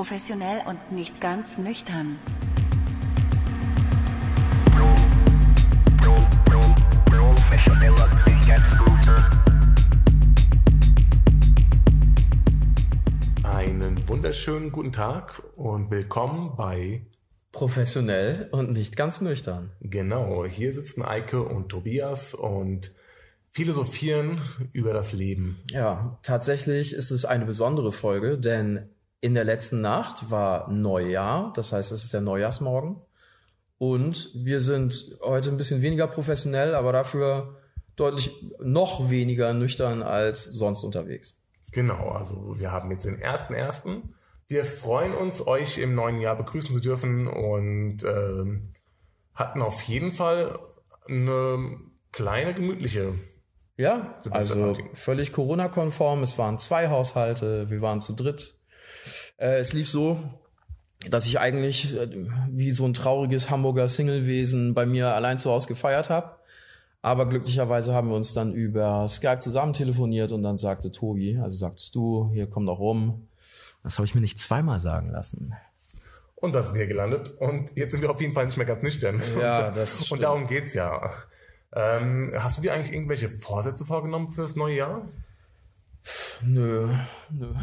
Professionell und nicht ganz nüchtern. Einen wunderschönen guten Tag und willkommen bei Professionell und nicht ganz nüchtern. Genau, hier sitzen Eike und Tobias und philosophieren über das Leben. Ja, tatsächlich ist es eine besondere Folge, denn in der letzten Nacht war Neujahr, das heißt, es ist der Neujahrsmorgen. Und wir sind heute ein bisschen weniger professionell, aber dafür deutlich noch weniger nüchtern als sonst unterwegs. Genau, also wir haben jetzt den ersten ersten. Wir freuen uns, euch im neuen Jahr begrüßen zu dürfen und ähm, hatten auf jeden Fall eine kleine gemütliche. Ja, also völlig Corona-konform. Es waren zwei Haushalte, wir waren zu dritt. Äh, es lief so, dass ich eigentlich äh, wie so ein trauriges Hamburger Singlewesen bei mir allein zu Hause gefeiert habe. Aber glücklicherweise haben wir uns dann über Skype zusammen telefoniert und dann sagte Tobi, also sagtest du, hier komm doch rum. Das habe ich mir nicht zweimal sagen lassen. Und da sind wir gelandet. Und jetzt sind wir auf jeden Fall nicht mehr ganz nüchtern. Ja, das stimmt. Und darum geht's ja. Ähm, hast du dir eigentlich irgendwelche Vorsätze vorgenommen für das neue Jahr? Nö, nö.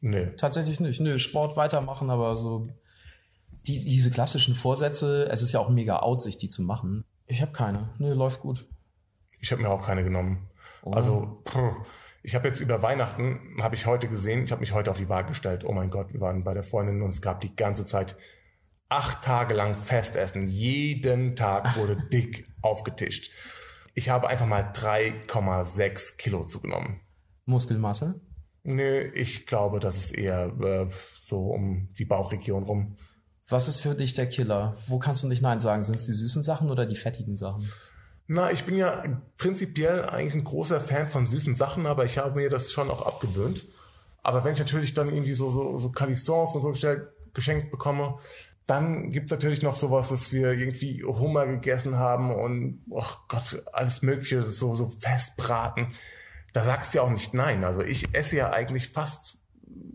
Nö. Tatsächlich nicht. Nö, Sport weitermachen, aber so die, diese klassischen Vorsätze, es ist ja auch mega out, sich die zu machen. Ich habe keine. Nö, läuft gut. Ich habe mir auch keine genommen. Oh. Also, pff, ich habe jetzt über Weihnachten, habe ich heute gesehen, ich habe mich heute auf die Waage gestellt. Oh mein Gott, wir waren bei der Freundin und es gab die ganze Zeit acht Tage lang Festessen. Jeden Tag wurde dick aufgetischt. Ich habe einfach mal 3,6 Kilo zugenommen. Muskelmasse? Nö, ich glaube, das ist eher äh, so um die Bauchregion rum. Was ist für dich der Killer? Wo kannst du nicht Nein sagen? Sind es die süßen Sachen oder die fettigen Sachen? Na, ich bin ja prinzipiell eigentlich ein großer Fan von süßen Sachen, aber ich habe mir das schon auch abgewöhnt. Aber wenn ich natürlich dann irgendwie so, so, so Calissons und so geschenkt bekomme, dann gibt's natürlich noch sowas, dass wir irgendwie Hummer gegessen haben und, oh Gott, alles Mögliche, so, so Festbraten. Da sagst du ja auch nicht nein. Also ich esse ja eigentlich fast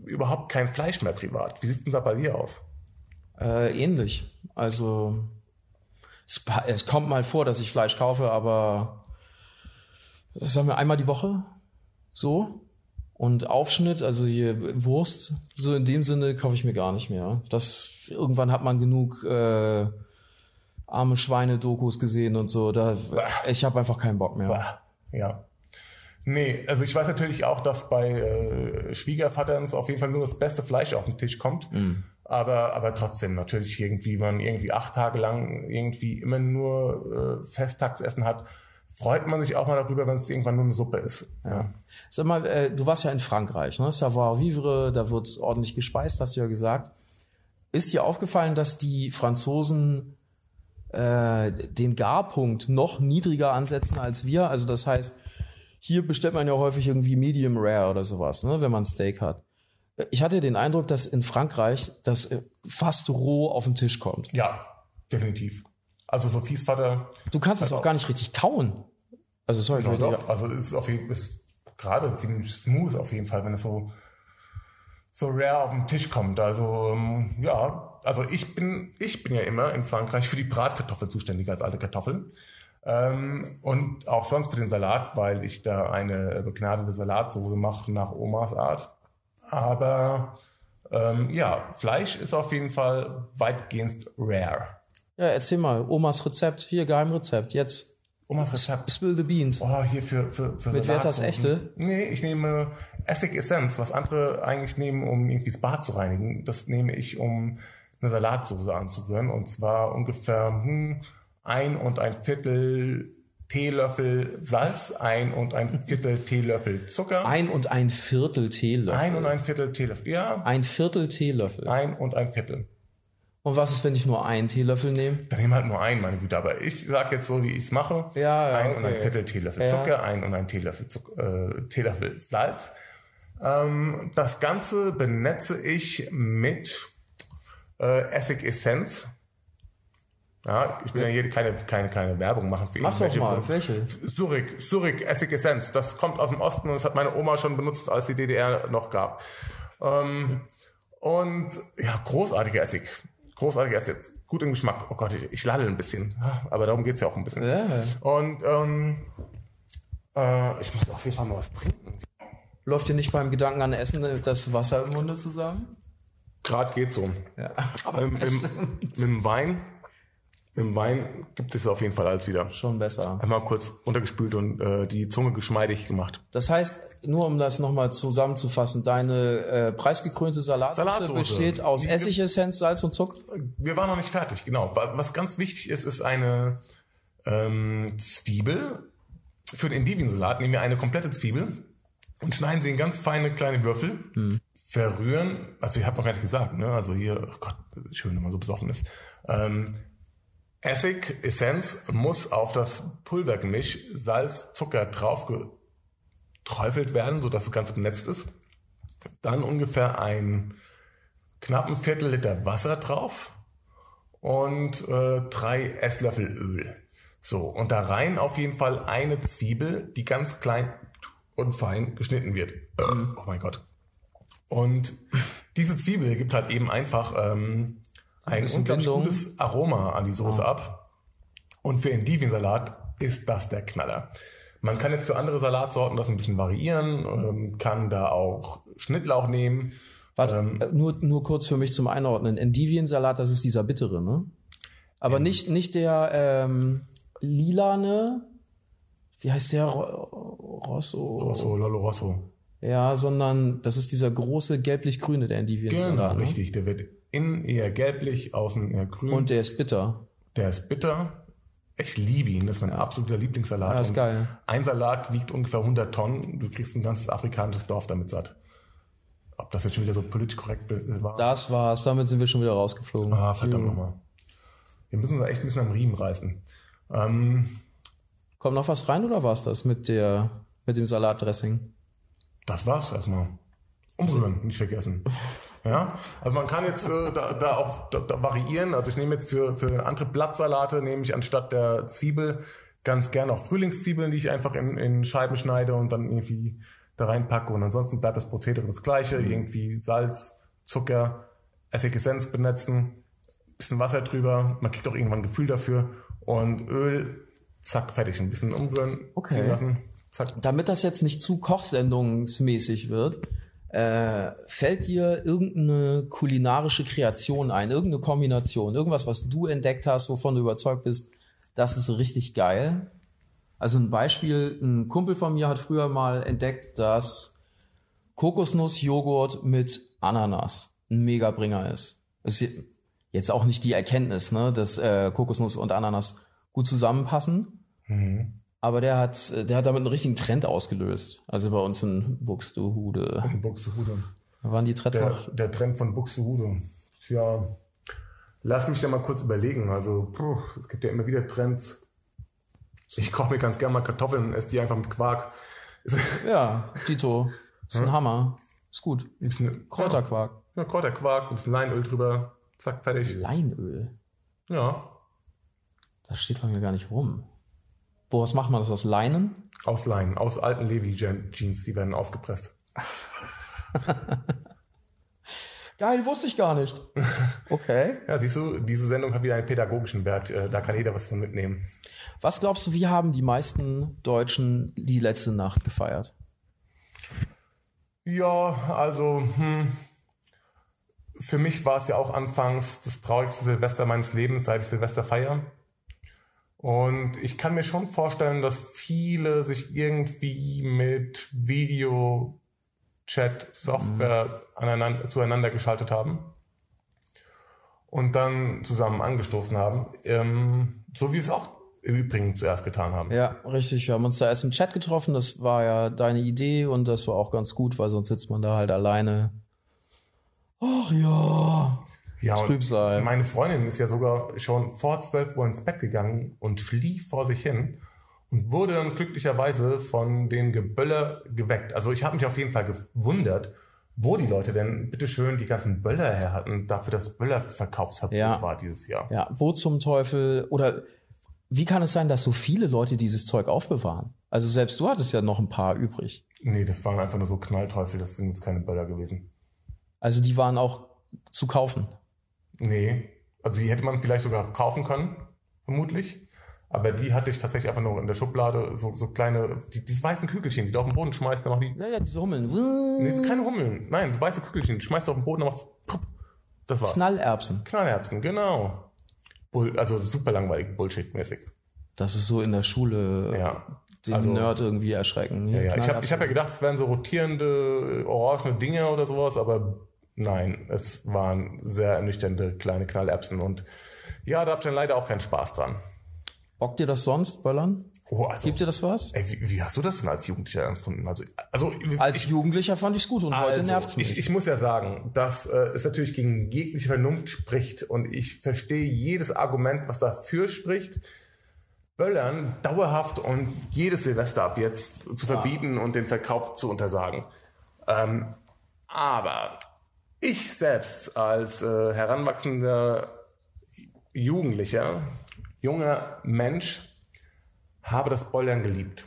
überhaupt kein Fleisch mehr privat. Wie sieht's denn da bei dir aus? Äh, ähnlich. Also es, es kommt mal vor, dass ich Fleisch kaufe, aber sagen wir einmal die Woche so. Und Aufschnitt, also hier Wurst, so in dem Sinne kaufe ich mir gar nicht mehr. Das irgendwann hat man genug äh, arme Schweine-Dokus gesehen und so. Da, ich habe einfach keinen Bock mehr. Ja. Nee, also ich weiß natürlich auch, dass bei äh, Schwiegervatern auf jeden Fall nur das beste Fleisch auf den Tisch kommt. Mm. Aber, aber trotzdem, natürlich irgendwie, man irgendwie acht Tage lang irgendwie immer nur äh, Festtagsessen hat, freut man sich auch mal darüber, wenn es irgendwann nur eine Suppe ist. Ja. Sag mal, äh, du warst ja in Frankreich, ne? Savoir vivre, da wird ordentlich gespeist, hast du ja gesagt. Ist dir aufgefallen, dass die Franzosen äh, den Garpunkt noch niedriger ansetzen als wir? Also das heißt, hier bestellt man ja häufig irgendwie Medium Rare oder sowas, ne, wenn man Steak hat ich hatte den Eindruck, dass in Frankreich das äh, fast roh auf den Tisch kommt. Ja, definitiv. Also Sophies Vater. Du kannst es auch gar nicht richtig kauen. Also sorry, genau, doch. Also es ist auf jeden Fall gerade ziemlich smooth auf jeden Fall, wenn es so so rare auf den Tisch kommt. Also ähm, ja, also ich bin ich bin ja immer in Frankreich für die Bratkartoffel zuständig als alte Kartoffeln. Ähm, und auch sonst für den Salat, weil ich da eine begnadete Salatsoße mache nach Omas Art. Aber ähm, ja, Fleisch ist auf jeden Fall weitgehend rare. Ja, erzähl mal, Omas Rezept, hier Geheimrezept, jetzt. Omas Rezept. Spill the beans. Oh, hier für, für, für Mit Werthers echte? Nee, ich nehme Essig Essenz, was andere eigentlich nehmen, um irgendwie das Bad zu reinigen. Das nehme ich, um eine Salatsauce anzurühren. Und zwar ungefähr hm, ein und ein Viertel Teelöffel Salz, ein und ein Viertel Teelöffel Zucker. Ein und ein Viertel Teelöffel. Ein und ein Viertel Teelöffel, ja. Ein Viertel Teelöffel. Ein und ein Viertel. Und was ist, wenn ich nur einen Teelöffel nehme? Dann nehme halt nur einen, meine Güte. Aber ich sage jetzt so, wie ich es mache. Ja, ja, ein okay. und ein Viertel Teelöffel Zucker, ja. ein und ein Teelöffel, Zucker, äh, Teelöffel Salz. Ähm, das Ganze benetze ich mit äh, Essigessenz. Ja, ich will ja hier keine, keine, keine Werbung machen für Mach doch mal, welche? Surik, Surik Essigessenz. Das kommt aus dem Osten und das hat meine Oma schon benutzt, als die DDR noch gab. Ähm, Und ja, großartiger Essig. Großartiger Essig. Gut im Geschmack. Oh Gott, ich, ich lalle ein bisschen. Aber darum geht's ja auch ein bisschen. Ja. Und ähm, äh, ich muss auf jeden Fall mal was trinken. Läuft dir nicht beim Gedanken an Essen das Wasser im Munde zusammen? Gerade geht so. Ja. Aber im, im, mit dem Wein, dem Wein gibt es auf jeden Fall alles wieder. Schon besser. Einmal kurz untergespült und äh, die Zunge geschmeidig gemacht. Das heißt, nur um das nochmal zusammenzufassen, deine äh, preisgekrönte Salatsauce Salatsauce. besteht aus Die- Essigessenz, Salz und Zucker. Wir waren noch nicht fertig, genau. Wa- Was ganz wichtig ist, ist eine ähm, Zwiebel. Für den Endiviensalat nehmen wir eine komplette Zwiebel und schneiden sie in ganz feine kleine Würfel. Verrühren, also ich habe noch gar nicht gesagt, ne? Also hier, oh Gott, schön, wenn man so besoffen ist. Ähm, Essig, Essenz muss auf das Pulvergemisch Salz, Zucker drauf geträufelt werden, sodass das Ganze benetzt ist. Dann ungefähr ein knappen Viertel Liter Wasser drauf und äh, drei Esslöffel Öl. So, und da rein auf jeden Fall eine Zwiebel, die ganz klein und fein geschnitten wird. Oh mein Gott. Und diese Zwiebel gibt halt eben einfach ähm, ein bisschen unglaublich gutes Aroma an die Soße ab. Und für Endiviensalat ist das der Knaller. Man kann jetzt für andere Salatsorten das ein bisschen variieren, ähm, kann da auch Schnittlauch nehmen. Warte, Ähm. äh, nur, nur kurz für mich zum Einordnen. Endiviensalat, das ist dieser bittere, ne? Aber nicht, nicht der ähm, lilane, wie heißt der? Ro- Rosso. Rosso, Lolo Rosso. Ja, sondern das ist dieser große gelblich-grüne, der Genau, Endiviensalat. ne? richtig. Der wird innen eher gelblich, außen eher grün. Und der ist bitter. der ist bitter. Ich liebe ihn. Das ist mein absoluter Lieblingssalat. Ja, ist geil. Ein Salat wiegt ungefähr 100 Tonnen. Du kriegst ein ganzes afrikanisches Dorf damit satt. Ob das jetzt schon wieder so politisch korrekt war? Das war's, damit sind wir schon wieder rausgeflogen. ah, verdammt nochmal. Wir müssen uns echt ein bisschen am Riemen reißen. Ähm, Kommt noch was rein oder war's das mit der mit dem Salatdressing? Das war's erstmal. Umrühren, nicht vergessen. Ja, also man kann jetzt äh, da, da auch da, da variieren. Also ich nehme jetzt für, für andere Blattsalate, nehme ich anstatt der Zwiebel ganz gerne auch Frühlingszwiebeln, die ich einfach in, in Scheiben schneide und dann irgendwie da reinpacke. Und ansonsten bleibt das Prozedere das gleiche. Irgendwie Salz, Zucker, Essigessenz benetzen, bisschen Wasser drüber. Man kriegt auch irgendwann ein Gefühl dafür. Und Öl, zack, fertig. Ein bisschen umrühren, Okay. ziehen lassen, zack. Damit das jetzt nicht zu kochsendungsmäßig wird, äh, fällt dir irgendeine kulinarische Kreation ein, irgendeine Kombination, irgendwas, was du entdeckt hast, wovon du überzeugt bist, das ist richtig geil. Also ein Beispiel, ein Kumpel von mir hat früher mal entdeckt, dass Kokosnussjoghurt mit Ananas ein Megabringer ist. Das ist jetzt auch nicht die Erkenntnis, ne, dass äh, Kokosnuss und Ananas gut zusammenpassen. Mhm. Aber der hat, der hat damit einen richtigen Trend ausgelöst. Also bei uns in Buxtehude. Und Buxtehude. Da waren die Trends Der, noch. der Trend von Buxtehude. Ja, lass mich da mal kurz überlegen. Also, puh, es gibt ja immer wieder Trends. Ich koche mir ganz gerne mal Kartoffeln und esse die einfach mit Quark. Ja, Tito. Ist ein Hammer. Ist gut. ein bisschen Kräuterquark. Ja, Kräuterquark, ein bisschen Leinöl drüber. Zack, fertig. Leinöl. Ja, Das steht bei mir gar nicht rum. Woraus macht man das? Aus Leinen? aus Leinen, aus alten Levi-Jeans, die werden ausgepresst. Geil, wusste ich gar nicht. Okay. Ja, siehst du, diese Sendung hat wieder einen pädagogischen Wert. Äh, Da kann jeder was von mitnehmen. Was glaubst du, wie haben die meisten Deutschen die letzte Nacht gefeiert? Ja, also hm, für mich war es ja auch anfangs das traurigste Silvester meines Lebens, seit ich Silvester feiere. Und ich kann mir schon vorstellen, dass viele sich irgendwie mit Video-Chat-Software aneinander, zueinander geschaltet haben und dann zusammen angestoßen haben. Ähm, so wie wir es auch im Übrigen zuerst getan haben. Ja, richtig. Wir haben uns da erst im Chat getroffen. Das war ja deine Idee und das war auch ganz gut, weil sonst sitzt man da halt alleine. Ach ja. Ja, Trübsal. meine Freundin ist ja sogar schon vor 12 Uhr ins Bett gegangen und schlief vor sich hin und wurde dann glücklicherweise von dem Geböller geweckt. Also ich habe mich auf jeden Fall gewundert, wo die Leute denn bitteschön die ganzen Böller her hatten, dafür das Böllerverkaufsverbot Ja. war dieses Jahr. Ja, wo zum Teufel oder wie kann es sein, dass so viele Leute dieses Zeug aufbewahren? Also selbst du hattest ja noch ein paar übrig. Nee, das waren einfach nur so Knallteufel, das sind jetzt keine Böller gewesen. Also die waren auch zu kaufen. Nee. Also die hätte man vielleicht sogar kaufen können, vermutlich. Aber die hatte ich tatsächlich einfach nur in der Schublade, so, so kleine, die, diese weißen Kügelchen, die du auf den Boden schmeißt, dann machen die. Ja, ja, diese Hummeln. Nee, das ist keine Hummeln. Nein, so weiße Kügelchen. Die schmeißt du auf den Boden, dann macht's. Pup. Das war's. Knallerbsen. Knallerbsen, genau. Bull, also super langweilig, Bullshit-mäßig. Das ist so in der Schule Ja. den Also- Nerd irgendwie erschrecken. Ja, ja. Ich habe ich hab ja gedacht, es wären so rotierende, äh, orangene Dinge oder sowas, aber nein, es waren sehr ernüchternde kleine Knallerbsen und ja, da habt ihr leider auch keinen Spaß dran. Bockt dir das sonst, Böllern? Oh, also, Gibt dir das was? ey, wie, wie hast du das denn als Jugendlicher empfunden? Also, also Als Jugendlicher fand ich's gut und heute also, nervt's mich. Ich, ich muss ja sagen, dass äh, es natürlich gegen jegliche Vernunft spricht und ich verstehe jedes Argument, was dafür spricht. Böllern dauerhaft und jedes Silvester ab jetzt zu verbieten und den Verkauf zu untersagen. Ähm, aber ich selbst als äh, heranwachsender Jugendlicher, junger Mensch, habe das Böllern geliebt.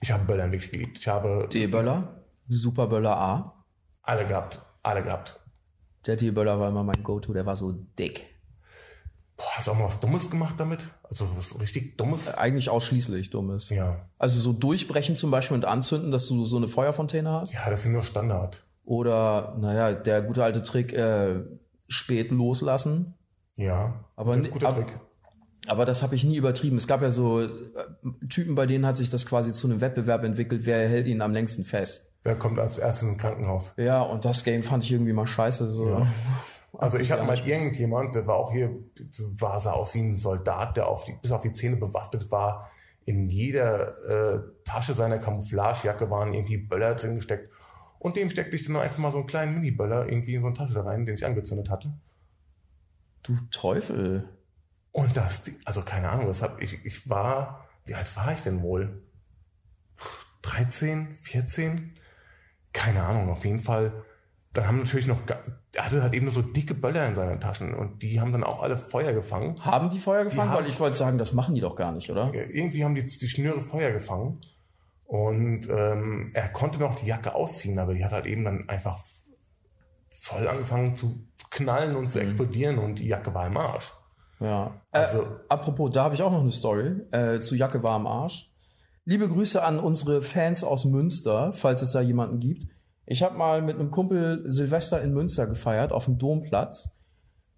Ich habe Böllern wirklich geliebt. Ich habe D-Böller, Super Böller A. alle gehabt. Alle gehabt. Der D-Böller war immer mein Go-To, der war so dick. Boah, hast du auch mal was Dummes gemacht damit? Also was richtig Dummes? Eigentlich ausschließlich dummes. Ja. Also so durchbrechen zum Beispiel und anzünden, dass du so eine Feuerfontäne hast. Ja, das ist nur Standard. Oder, naja, der gute alte Trick, äh, spät loslassen. Ja. Aber, Guter- aber, Trick. aber das habe ich nie übertrieben. Es gab ja so äh, Typen, bei denen hat sich das quasi zu einem Wettbewerb entwickelt, wer hält ihn am längsten fest. Wer kommt als erstes ins Krankenhaus? Ja, und das Game fand ich irgendwie mal scheiße. So. Ja. Also ich hatte mal irgendjemand, der war auch hier, war sah aus wie ein Soldat, der auf die, bis auf die Zähne bewaffnet war. In jeder äh, Tasche seiner Camouflagejacke waren irgendwie Böller drin gesteckt. Und dem steckte ich dann einfach mal so einen kleinen Mini-Böller irgendwie in so eine Tasche rein, den ich angezündet hatte. Du Teufel. Und das, also keine Ahnung, das hab ich, ich war, wie alt war ich denn wohl? 13, 14? Keine Ahnung, auf jeden Fall. Dann haben natürlich noch, er hatte halt eben nur so dicke Böller in seinen Taschen und die haben dann auch alle Feuer gefangen. Haben die Feuer gefangen? haben- Weil ich wollte sagen, das machen die doch gar nicht, oder? Ja, Irgendwie haben die, die Schnüre Feuer gefangen und ähm, er konnte noch die Jacke ausziehen, aber die hat halt eben dann einfach voll angefangen zu knallen und zu explodieren und die Jacke war im Arsch. Ja. Also- äh, apropos, da habe ich auch noch eine Story äh, zu Jacke war am Arsch. Liebe Grüße an unsere Fans aus Münster, falls es da jemanden gibt. Ich habe mal mit einem Kumpel Silvester in Münster gefeiert, auf dem Domplatz.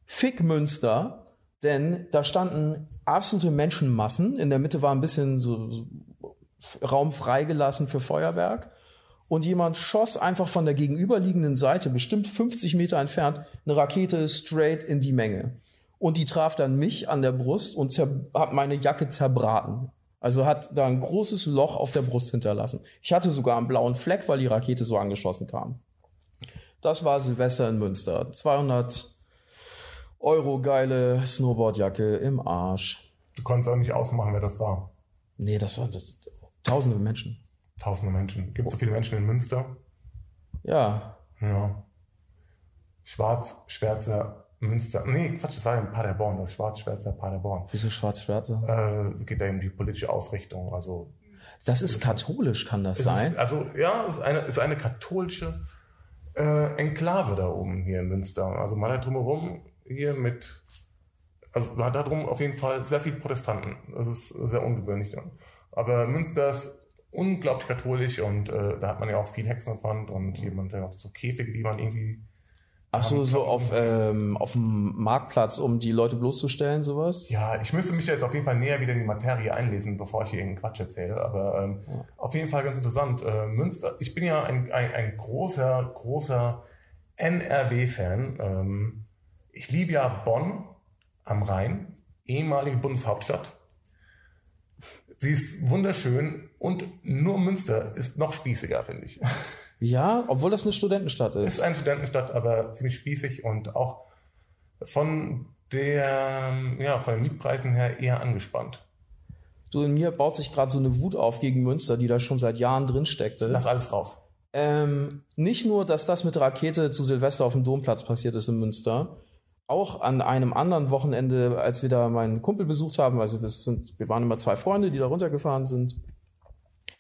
Fick Münster, denn da standen absolute Menschenmassen. In der Mitte war ein bisschen so, so Raum freigelassen für Feuerwerk. Und jemand schoss einfach von der gegenüberliegenden Seite, bestimmt 50 Meter entfernt, eine Rakete straight in die Menge. Und die traf dann mich an der Brust und hat meine Jacke zerbraten. Also hat da ein großes Loch auf der Brust hinterlassen. Ich hatte sogar einen blauen Fleck, weil die Rakete so angeschossen kam. Das war Silvester in Münster. 200 Euro geile Snowboardjacke im Arsch. Du konntest auch nicht ausmachen, wer das war. Nee, das waren das, tausende Menschen. Tausende Menschen. Gibt so viele Menschen in Münster? Ja, Ja. Schwarz, Schwärzer, Münster. Nee, Quatsch, das war in Paderborn. Das Schwarz, Schwärzer, Paderborn. wieso schwarz-schwarze? Äh, es geht da um die politische Ausrichtung. Also, Das ist katholisch, kann das es sein? ist, also ja, es ist eine, es ist eine katholische äh, Enklave da oben hier in Münster. Also man hat drumherum hier mit, also man hat da drum auf jeden Fall sehr viele Protestanten. Das ist sehr ungewöhnlich dann. Aber Münster ist unglaublich katholisch und äh, da hat man ja auch viel Hexenbrand und jemand, der auch so Käfige, die man irgendwie Ach so, so auf, ähm, auf dem Marktplatz, um die Leute bloßzustellen, sowas? Ja, ich müsste mich jetzt auf jeden Fall näher wieder in die Materie einlesen, bevor ich hier irgendeinen Quatsch erzähle. Aber ähm, auf jeden Fall ganz interessant. Äh, Münster, ich bin ja ein, ein, ein großer, großer NRW-Fan. Ähm, ich liebe ja Bonn am Rhein, ehemalige Bundeshauptstadt. Sie ist wunderschön und nur Münster ist noch spießiger, finde ich. Ja, obwohl das eine Studentenstadt ist ist. eine Studentenstadt, aber ziemlich spießig und auch von der, ja, von den Mietpreisen her eher angespannt. Du, in mir baut sich gerade so eine Wut auf gegen Münster, die da schon seit Jahren drin steckte. Lass alles raus. Ähm, nicht nur, dass das mit der Rakete zu Silvester auf dem Domplatz passiert ist in Münster, auch an einem anderen Wochenende, als wir da meinen Kumpel besucht haben, also wir, sind, wir waren immer zwei Freunde, die da runtergefahren sind,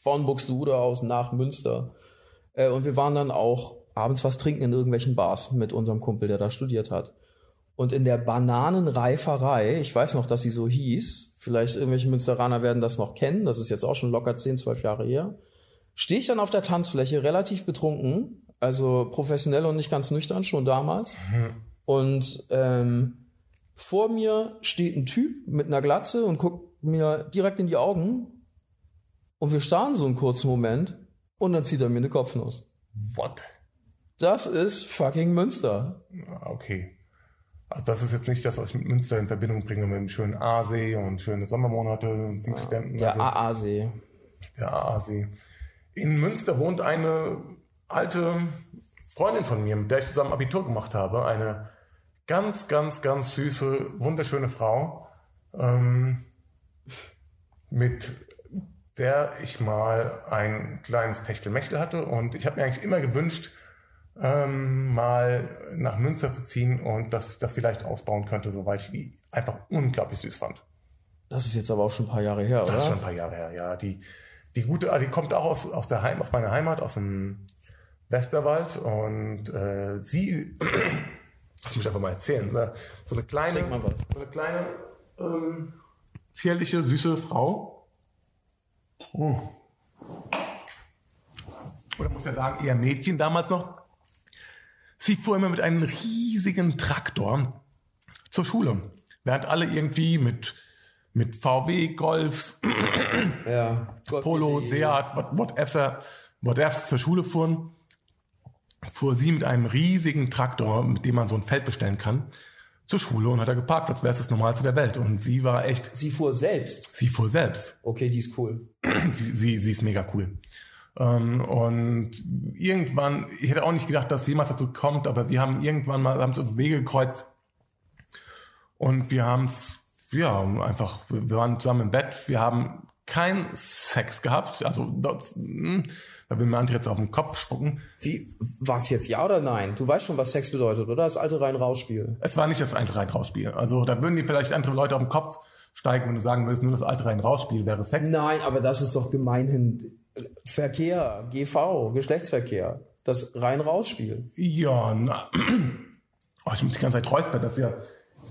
von Buxtehude aus nach Münster. Äh, und wir waren dann auch abends was trinken in irgendwelchen Bars mit unserem Kumpel, der da studiert hat. Und in der Bananenreiferei, ich weiß noch, dass sie so hieß, vielleicht irgendwelche Münsteraner werden das noch kennen, das ist jetzt auch schon locker 10, 12 Jahre her, stehe ich dann auf der Tanzfläche relativ betrunken, also professionell und nicht ganz nüchtern, schon damals. Und ähm, vor mir steht ein Typ mit einer Glatze und guckt mir direkt in die Augen. Und wir starren so einen kurzen Moment und dann zieht er mir eine Kopfnuss. What? Das ist fucking Münster. Ah, Okay. Also das ist jetzt nicht das, was ich mit Münster in Verbindung bringe mit einem schönen Aasee und schöne Sommermonate und Pfingstständen. Der also, AA-See. der Aasee. In Münster wohnt eine alte Freundin von mir, mit der ich zusammen Abitur gemacht habe. Eine ganz, ganz, ganz süße, wunderschöne Frau, ähm, mit der ich mal ein kleines Techtelmechtel hatte. Und ich habe mir eigentlich immer gewünscht, ähm, mal nach Münster zu ziehen und dass ich das vielleicht ausbauen könnte, so weil ich die einfach unglaublich süß fand. Das ist jetzt aber auch schon ein paar Jahre her, Das ist schon oder? ein paar Jahre her, ja. Die, die gute, also die kommt auch aus, aus der Heim, aus meiner Heimat, aus dem Westerwald und äh, sie, das muss ich einfach mal erzählen, so so eine kleine, so eine kleine ähm, zierliche, süße Frau. Oh. Oder muss ja sagen, eher Mädchen damals noch. Sie fuhr immer mit einem riesigen Traktor zur Schule. Während alle irgendwie mit, mit VW, Golfs, Ja. Polo, Seat, what- whatever, whatever zur Schule fuhren, fuhr sie mit einem riesigen Traktor, mit dem man so ein Feld bestellen kann, zur Schule und hat da geparkt, als wäre es das Normalste der Welt. Und sie war echt, Sie fuhr selbst. sie fuhr selbst. Okay, die ist cool. sie, sie, sie ist mega cool. Ähm, und irgendwann, ich hätte auch nicht gedacht, dass jemals dazu kommt, aber wir haben irgendwann mal, haben uns Wege gekreuzt und wir haben es, ja, einfach, wir waren zusammen im Bett, wir haben keinen Sex gehabt, also dort, hm, da will mir André jetzt auf den Kopf spucken. Wie, was jetzt, ja oder nein? Du weißt schon, was Sex bedeutet, oder? Das alte Rein-Raus-Spiel. Es war nicht das alte Rein-Raus-Spiel. Also da würden die vielleicht andere Leute auf den Kopf steigen, wenn du sagen würdest, nur das alte Rein-Raus-Spiel wäre Sex. Nein, aber das ist doch gemeinhin Verkehr, GV, Geschlechtsverkehr. Das Rein-Raus-Spiel. Ja, na, oh, ich muss die ganze Zeit räuspern, das ist ja,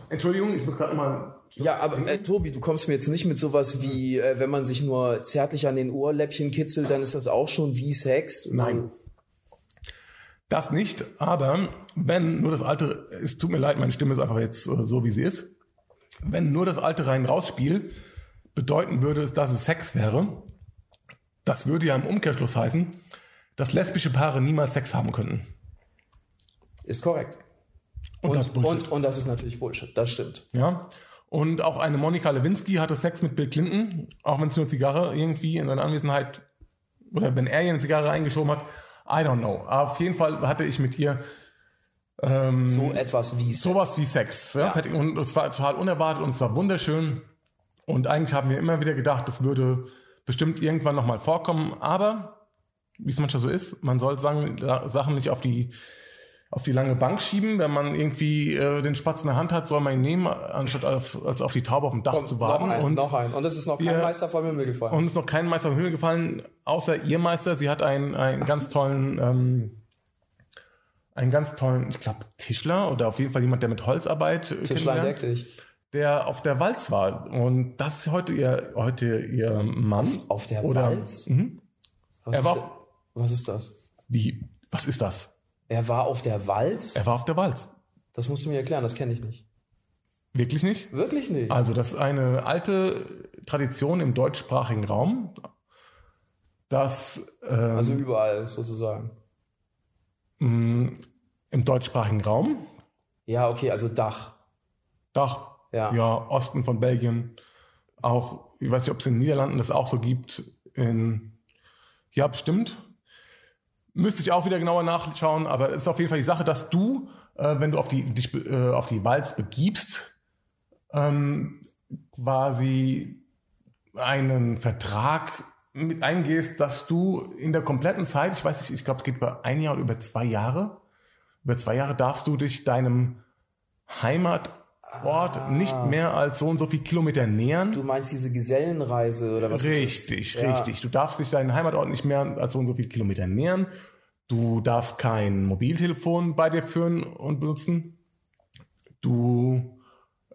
Entschuldigung, ich muss gerade mal Ja, aber äh, Tobi, du kommst mir jetzt nicht mit sowas wie, äh, wenn man sich nur zärtlich an den Ohrläppchen kitzelt, dann ist das auch schon wie Sex. Nein. Das nicht, aber wenn nur das alte, es tut mir leid, meine Stimme ist einfach jetzt äh, so, wie sie ist. Wenn nur das alte Rein-Raus-Spiel bedeuten würde, dass es Sex wäre, das würde ja im Umkehrschluss heißen, dass lesbische Paare niemals Sex haben könnten. Ist korrekt. Und, das Bullshit. und, und das ist natürlich Bullshit, das stimmt. Ja. Und auch eine Monika Lewinsky hatte Sex mit Bill Clinton, auch wenn es nur Zigarre irgendwie in seiner Anwesenheit oder wenn er ihr eine Zigarre eingeschoben hat. I don't know. Aber auf jeden Fall hatte ich mit ihr ähm, So etwas wie Sex. sowas wie Sex. Ja? Ja. Und es war total unerwartet und es war wunderschön. Und eigentlich haben wir immer wieder gedacht, das würde bestimmt irgendwann nochmal vorkommen. Aber, wie es manchmal so ist, man soll sagen, Sachen nicht auf die auf die lange Bank schieben. Wenn man irgendwie äh, den Spatz in der Hand hat, soll man ihn nehmen, anstatt auf, als auf die Taube auf dem Dach Komm, zu warten. noch ein, und, noch ein. Und es ist noch kein wir- Meister vom Himmel gefallen. und uns ist noch kein Meister vom Himmel gefallen, außer ihr Meister. Sie hat einen, einen ganz tollen, ähm, einen ganz tollen, ich glaube, Tischler oder auf jeden Fall jemand, der mit Holzarbeit äh, Tischlein kennengelernt, deck dich. der auf der Walz war. Und das ist heute ihr, heute ihr Mann. Auf der Oder- Walz? Mhm. Was, Er ist, war- was ist das? Wie, was ist das? Er war auf der Walz? Er war auf der Walz. Das musst du mir erklären, das kenne ich nicht. Wirklich nicht? Wirklich nicht. Also, das ist eine alte Tradition im deutschsprachigen Raum, dass ähm, Also überall sozusagen. mh, im deutschsprachigen Raum, Ja, okay, also Dach. Dach, Ja. ja, Osten von Belgien, auch, ich weiß nicht, ob es in den Niederlanden das auch so gibt, in, ja, bestimmt. Müsste ich auch wieder genauer nachschauen, aber es ist auf jeden Fall die Sache, dass du, äh, wenn du auf die, dich äh, auf die Walz begibst, ähm, quasi einen Vertrag mit eingehst, dass du in der kompletten Zeit, ich weiß nicht, ich glaube, es geht über ein Jahr oder über zwei Jahre, über zwei Jahre darfst du dich deinem Heimatort nicht mehr als so und so viel Kilometer nähern. Du meinst diese Gesellenreise oder was ist Richtig, das? Ja. richtig. Du darfst dich deinen Heimatort nicht mehr als so und so viele Kilometer nähern. Du darfst kein Mobiltelefon bei dir führen und benutzen. Du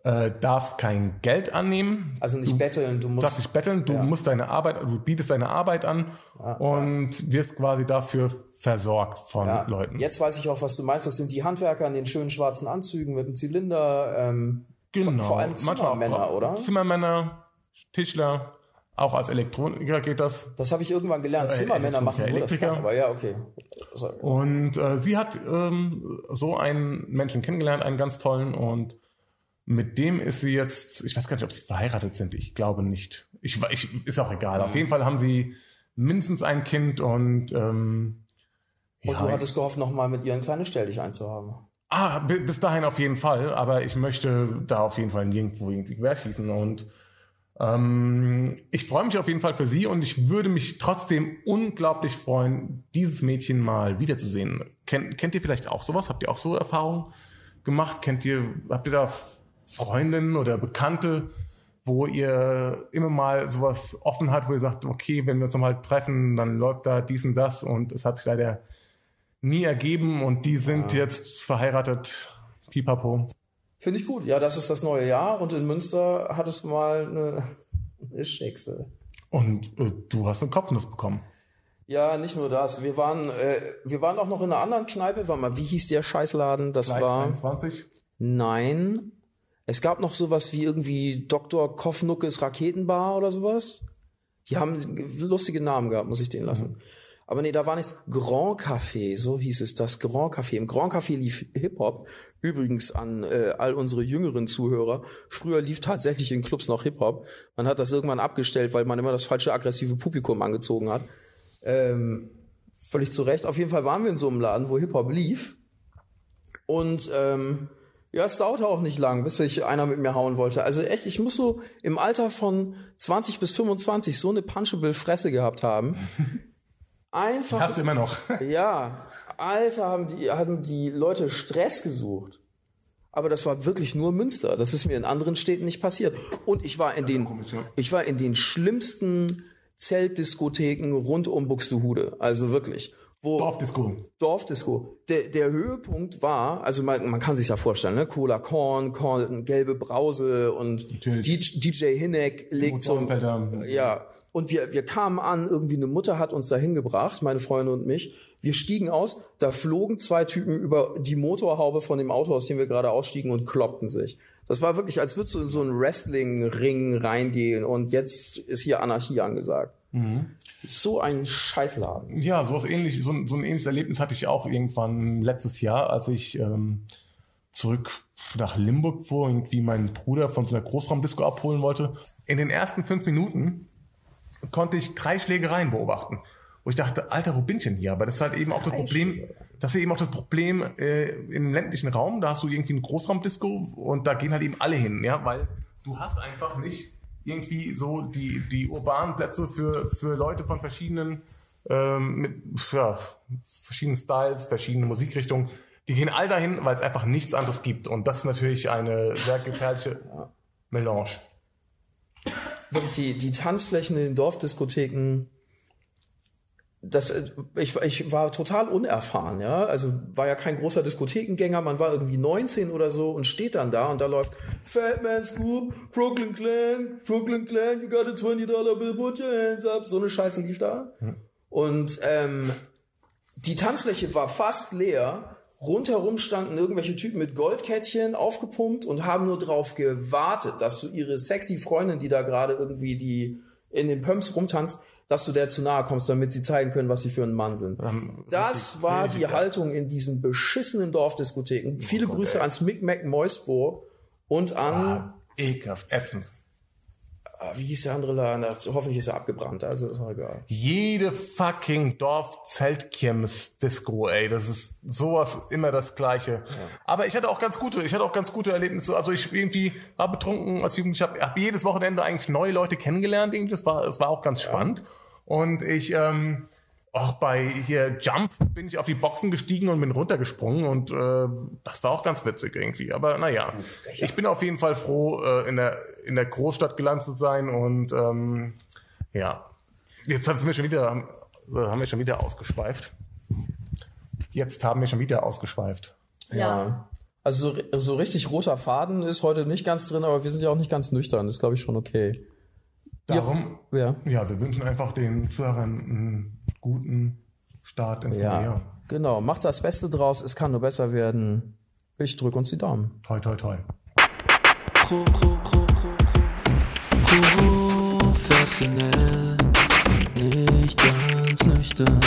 äh, darfst kein Geld annehmen. Also nicht du, betteln, du musst. darfst nicht betteln, du Ja. musst deine Arbeit, du bietest deine Arbeit an und wirst quasi dafür versorgt von ja. Leuten. Jetzt weiß ich auch, was du meinst. Das sind die Handwerker in den schönen schwarzen Anzügen mit dem Zylinder. Ähm, Genau. Vor allem Zimmermänner, oder? Zimmermänner, Tischler, auch als Elektroniker geht das. Das habe ich irgendwann gelernt. Äh, Zimmermänner machen nur das dann, aber ja, okay. So. Und äh, sie hat ähm, so einen Menschen kennengelernt, einen ganz tollen, und mit dem ist sie jetzt, ich weiß gar nicht, ob sie verheiratet sind, ich glaube nicht. Ich, ich ist auch egal. Auf jeden Fall haben sie mindestens ein Kind und ähm, Und ja, du hattest gehofft, nochmal mit ihr ein kleines Stell dich einzuhaben. Ah, bi- bis dahin auf jeden Fall, aber ich möchte da auf jeden Fall nirgendwo irgendwie querschießen und ähm, ich freue mich auf jeden Fall für sie und ich würde mich trotzdem unglaublich freuen, dieses Mädchen mal wiederzusehen. Kennt, kennt ihr vielleicht auch sowas? Habt ihr auch so Erfahrungen gemacht? Kennt ihr, habt ihr da Freundinnen oder Bekannte, wo ihr immer mal sowas offen hat, wo ihr sagt, okay, wenn wir uns mal treffen, dann läuft da dies und das und es hat sich leider nie ergeben und die sind jetzt verheiratet. Pipapo. Finde ich gut. Ja, das ist das neue Jahr und in Münster hattest du mal eine, eine Schicksal. Und äh, du hast eine Kopfnuss bekommen. Ja, nicht nur das. Wir waren, äh, wir waren auch noch in einer anderen Kneipe. Warte mal, wie hieß der Scheißladen? Das Gleich war. 23. Nein. Es gab noch sowas wie irgendwie Dr. Koffnuckes Raketenbar oder sowas. Die haben lustige Namen gehabt, muss ich denen lassen. Aber nee, da war nichts. Grand Café, so hieß es das. Grand Café. Im Grand Café lief Hip-Hop. Übrigens an äh, all unsere jüngeren Zuhörer. Früher lief tatsächlich in Clubs noch Hip-Hop. Man hat das irgendwann abgestellt, weil man immer das falsche aggressive Publikum angezogen hat. Ähm, völlig zu Recht. Auf jeden Fall waren wir in so einem Laden, wo Hip-Hop lief. Und ähm, ja, es dauerte auch nicht lang, bis sich einer mit mir hauen wollte. Also echt, ich muss so im Alter von 20 bis 25 so eine punchable Fresse gehabt haben. Einfach, Hast du immer noch. ja, Alter, haben die, haben die Leute Stress gesucht. Aber das war wirklich nur Münster. Das ist mir in anderen Städten nicht passiert. Und ich war in den, komisch, ja. ich war in den schlimmsten Zeltdiskotheken rund um Buxtehude. Also wirklich. Wo, Dorfdisco. Dorfdisco. Der, der Höhepunkt war, also man, man kann sich ja vorstellen, ne? Cola Korn, Korn, gelbe Brause und. DJ, DJ Hineck legt so ja. Und wir, wir kamen an, irgendwie eine Mutter hat uns da hingebracht, meine Freunde und mich. Wir stiegen aus, da flogen zwei Typen über die Motorhaube von dem Auto, aus dem wir gerade ausstiegen und kloppten sich. Das war wirklich, als würdest du in so einen Wrestling-Ring reingehen und jetzt ist hier Anarchie angesagt. So ein Scheißladen. Ja, sowas ähnlich, so, ein- so ein ähnliches Erlebnis hatte ich auch irgendwann letztes Jahr, als ich ähm, zurück nach Limburg fuhr, irgendwie meinen Bruder von so einer Großraumdisco abholen wollte. In den ersten fünf Minuten konnte ich drei Schlägereien beobachten. Wo ich dachte, Alter, wo bin ich denn hier? Aber das ist halt eben auch das Problem, das ist eben auch das Problem äh, im ländlichen Raum. Da hast du irgendwie eine Großraumdisco und da gehen halt eben alle hin, ja, weil du hast einfach nicht irgendwie so die, die urbanen Plätze für, für Leute von verschiedenen, ähm, mit ja, verschiedenen Styles, verschiedenen Musikrichtungen. Die gehen all dahin, weil es einfach nichts anderes gibt. Und das ist natürlich eine sehr gefährliche Melange. Wirklich die, die Tanzflächen in den Dorfdiskotheken, das, äh, ich, ich war total unerfahren, ja. Also war ja kein großer Diskothekengänger, man war irgendwie 19 oder so und steht dann da und da läuft Fat Man Scoop, Brooklyn Clan, Brooklyn Clan, you got a 20 Dollar bill, put your hands up. So eine Scheiße lief da. Und ähm, die Tanzfläche war fast leer. Rundherum standen irgendwelche Typen mit Goldkettchen aufgepumpt und haben nur drauf gewartet, dass du ihre sexy Freundin, die da gerade irgendwie die in den Pumps rumtanzt, dass du der zu nahe kommst, damit sie zeigen können, was sie für ein Mann sind. das richtig- war richtig die. Haltung in diesen beschissenen Dorfdiskotheken. Viele Gott, Grüße ey. ans Mick Moisburg und an, Ah, ekelhaft, ätzend. Ah, wie hieß der andere Laden? Das- Hoffentlich ist er abgebrannt, also ist auch egal. Jede fucking Dorf-Zeltkirmes-Disco, ey, das ist sowas immer das Gleiche. Aber ich hatte auch ganz gute, ich hatte auch ganz gute Erlebnisse. Also ich irgendwie war betrunken als Jugendlicher, habe hab jedes Wochenende eigentlich neue Leute kennengelernt. Irgendwie, das war, das war auch ganz spannend. Und ich, ähm, auch bei hier Jump bin ich auf die Boxen gestiegen und bin runtergesprungen und äh, das war auch ganz witzig irgendwie. Aber naja, ich bin auf jeden Fall froh, äh, in, der, in der Großstadt gelandet zu sein und ähm, ja, jetzt sind wir schon wieder, haben, haben wir schon wieder ausgeschweift. jetzt haben wir schon wieder ausgeschweift. Ja. Also so, so richtig roter Faden ist heute nicht ganz drin, aber wir sind ja auch nicht ganz nüchtern. Das ist, glaube ich, schon okay. Darum, Ja. ja, wir wünschen einfach den Zuhörern einen guten Start ins neue Ja. Jahr. Genau. Macht das Beste draus. Es kann nur besser werden. Ich drücke uns die Daumen. Toi, toi, toi. Pro, pro, pro, professionell, nicht ganz nüchtern.